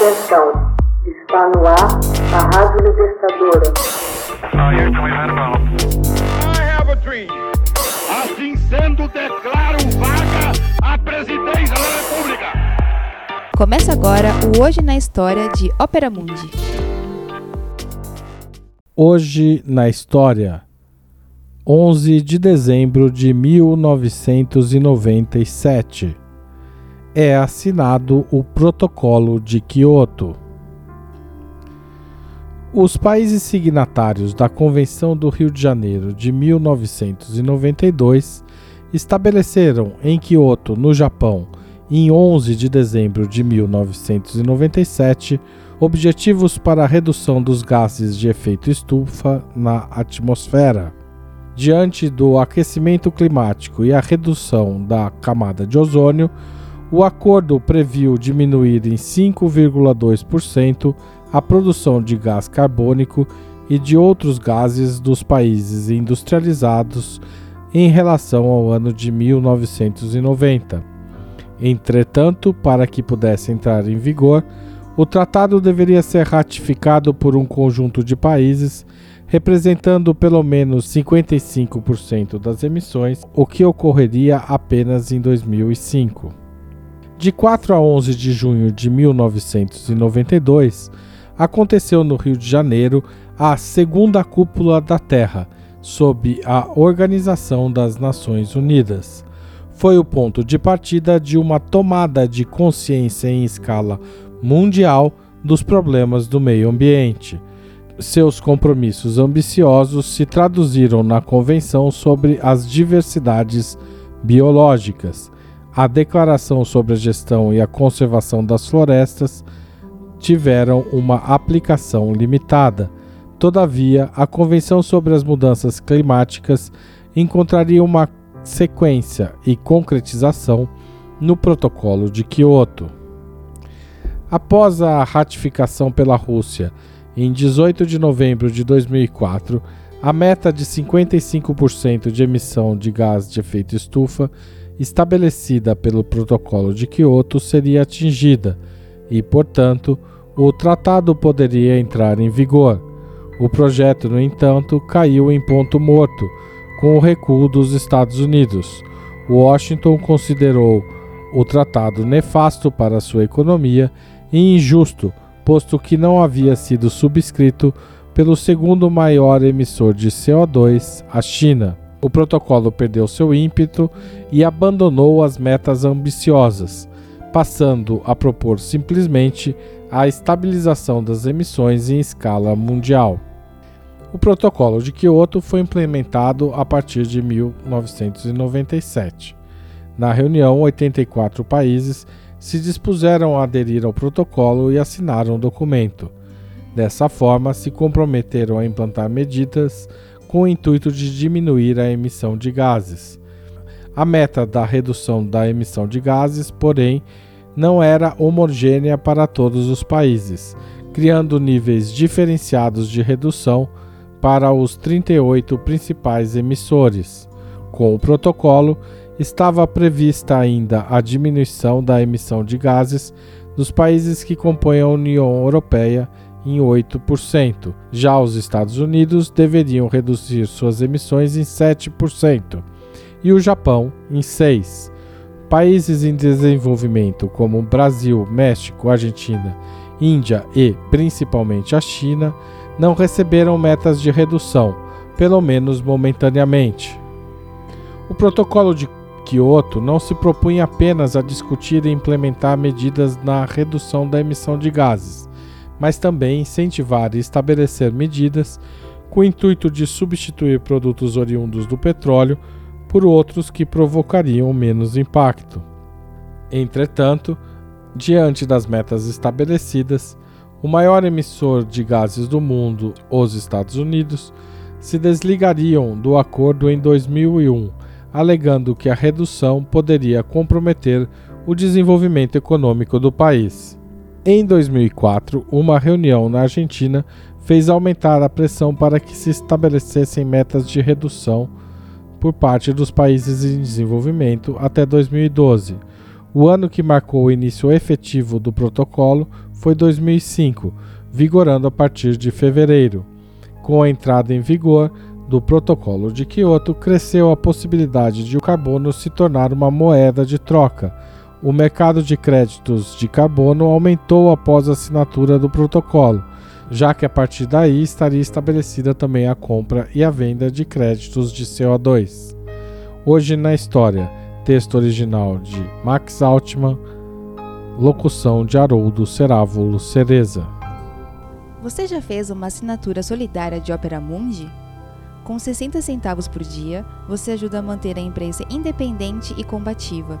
Atenção, está no ar a Rádio Libertadora. Assim sendo, declaro vaga a presidência da República. Começa agora o Hoje na História de Ópera Mundi. Hoje na História, 11 de dezembro de 1997 é assinado o Protocolo de Quioto. Os países signatários da Convenção do Rio de Janeiro de 1992 estabeleceram em Quioto, no Japão, em 11 de dezembro de 1997, objetivos para a redução dos gases de efeito estufa na atmosfera. Diante do aquecimento climático e a redução da camada de ozônio, o acordo previu diminuir em 5,2% a produção de gás carbônico e de outros gases dos países industrializados em relação ao ano de 1990. Entretanto, para que pudesse entrar em vigor, o tratado deveria ser ratificado por um conjunto de países representando pelo menos 55% das emissões, o que ocorreria apenas em 2005. De 4 a 11 de junho de 1992, aconteceu no Rio de Janeiro a segunda cúpula da Terra, sob a Organização das Nações Unidas. Foi o ponto de partida de uma tomada de consciência em escala mundial dos problemas do meio ambiente. Seus compromissos ambiciosos se traduziram na Convenção sobre as Diversidades Biológicas a Declaração sobre a Gestão e a Conservação das Florestas tiveram uma aplicação limitada. Todavia, a Convenção sobre as Mudanças Climáticas encontraria uma sequência e concretização no Protocolo de Quioto. Após a ratificação pela Rússia em 18 de novembro de 2004, a meta de 55% de emissão de gás de efeito estufa estabelecida pelo Protocolo de Quioto seria atingida e, portanto, o tratado poderia entrar em vigor. O projeto, no entanto, caiu em ponto morto com o recuo dos Estados Unidos. Washington considerou o tratado nefasto para sua economia e injusto, posto que não havia sido subscrito pelo segundo maior emissor de CO2, a China o protocolo perdeu seu ímpeto e abandonou as metas ambiciosas, passando a propor simplesmente a estabilização das emissões em escala mundial. O Protocolo de Kyoto foi implementado a partir de 1997. Na reunião, 84 países se dispuseram a aderir ao protocolo e assinaram o documento. Dessa forma, se comprometeram a implantar medidas com o intuito de diminuir a emissão de gases. A meta da redução da emissão de gases, porém, não era homogênea para todos os países, criando níveis diferenciados de redução para os 38 principais emissores. Com o protocolo, estava prevista ainda a diminuição da emissão de gases dos países que compõem a União Europeia em 8%. Já os Estados Unidos deveriam reduzir suas emissões em 7% e o Japão em 6%. Países em desenvolvimento como Brasil, México, Argentina, Índia e, principalmente, a China não receberam metas de redução, pelo menos momentaneamente. O protocolo de Kyoto não se propunha apenas a discutir e implementar medidas na redução da emissão de gases, mas também incentivar e estabelecer medidas com o intuito de substituir produtos oriundos do petróleo por outros que provocariam menos impacto. Entretanto, diante das metas estabelecidas, o maior emissor de gases do mundo, os Estados Unidos, se desligariam do acordo em 2001, alegando que a redução poderia comprometer o desenvolvimento econômico do país. Em 2004, uma reunião na Argentina fez aumentar a pressão para que se estabelecessem metas de redução por parte dos países em desenvolvimento até 2012. O ano que marcou o início efetivo do protocolo foi 2005, vigorando a partir de fevereiro. Com a entrada em vigor do Protocolo de Kyoto, cresceu a possibilidade de o carbono se tornar uma moeda de troca. O mercado de créditos de carbono aumentou após a assinatura do protocolo, já que a partir daí estaria estabelecida também a compra e a venda de créditos de CO2. Hoje na História, texto original de Max Altman, locução de Haroldo Cerávulo Cereza. Você já fez uma assinatura solidária de Opera Mundi? Com 60 centavos por dia, você ajuda a manter a imprensa independente e combativa.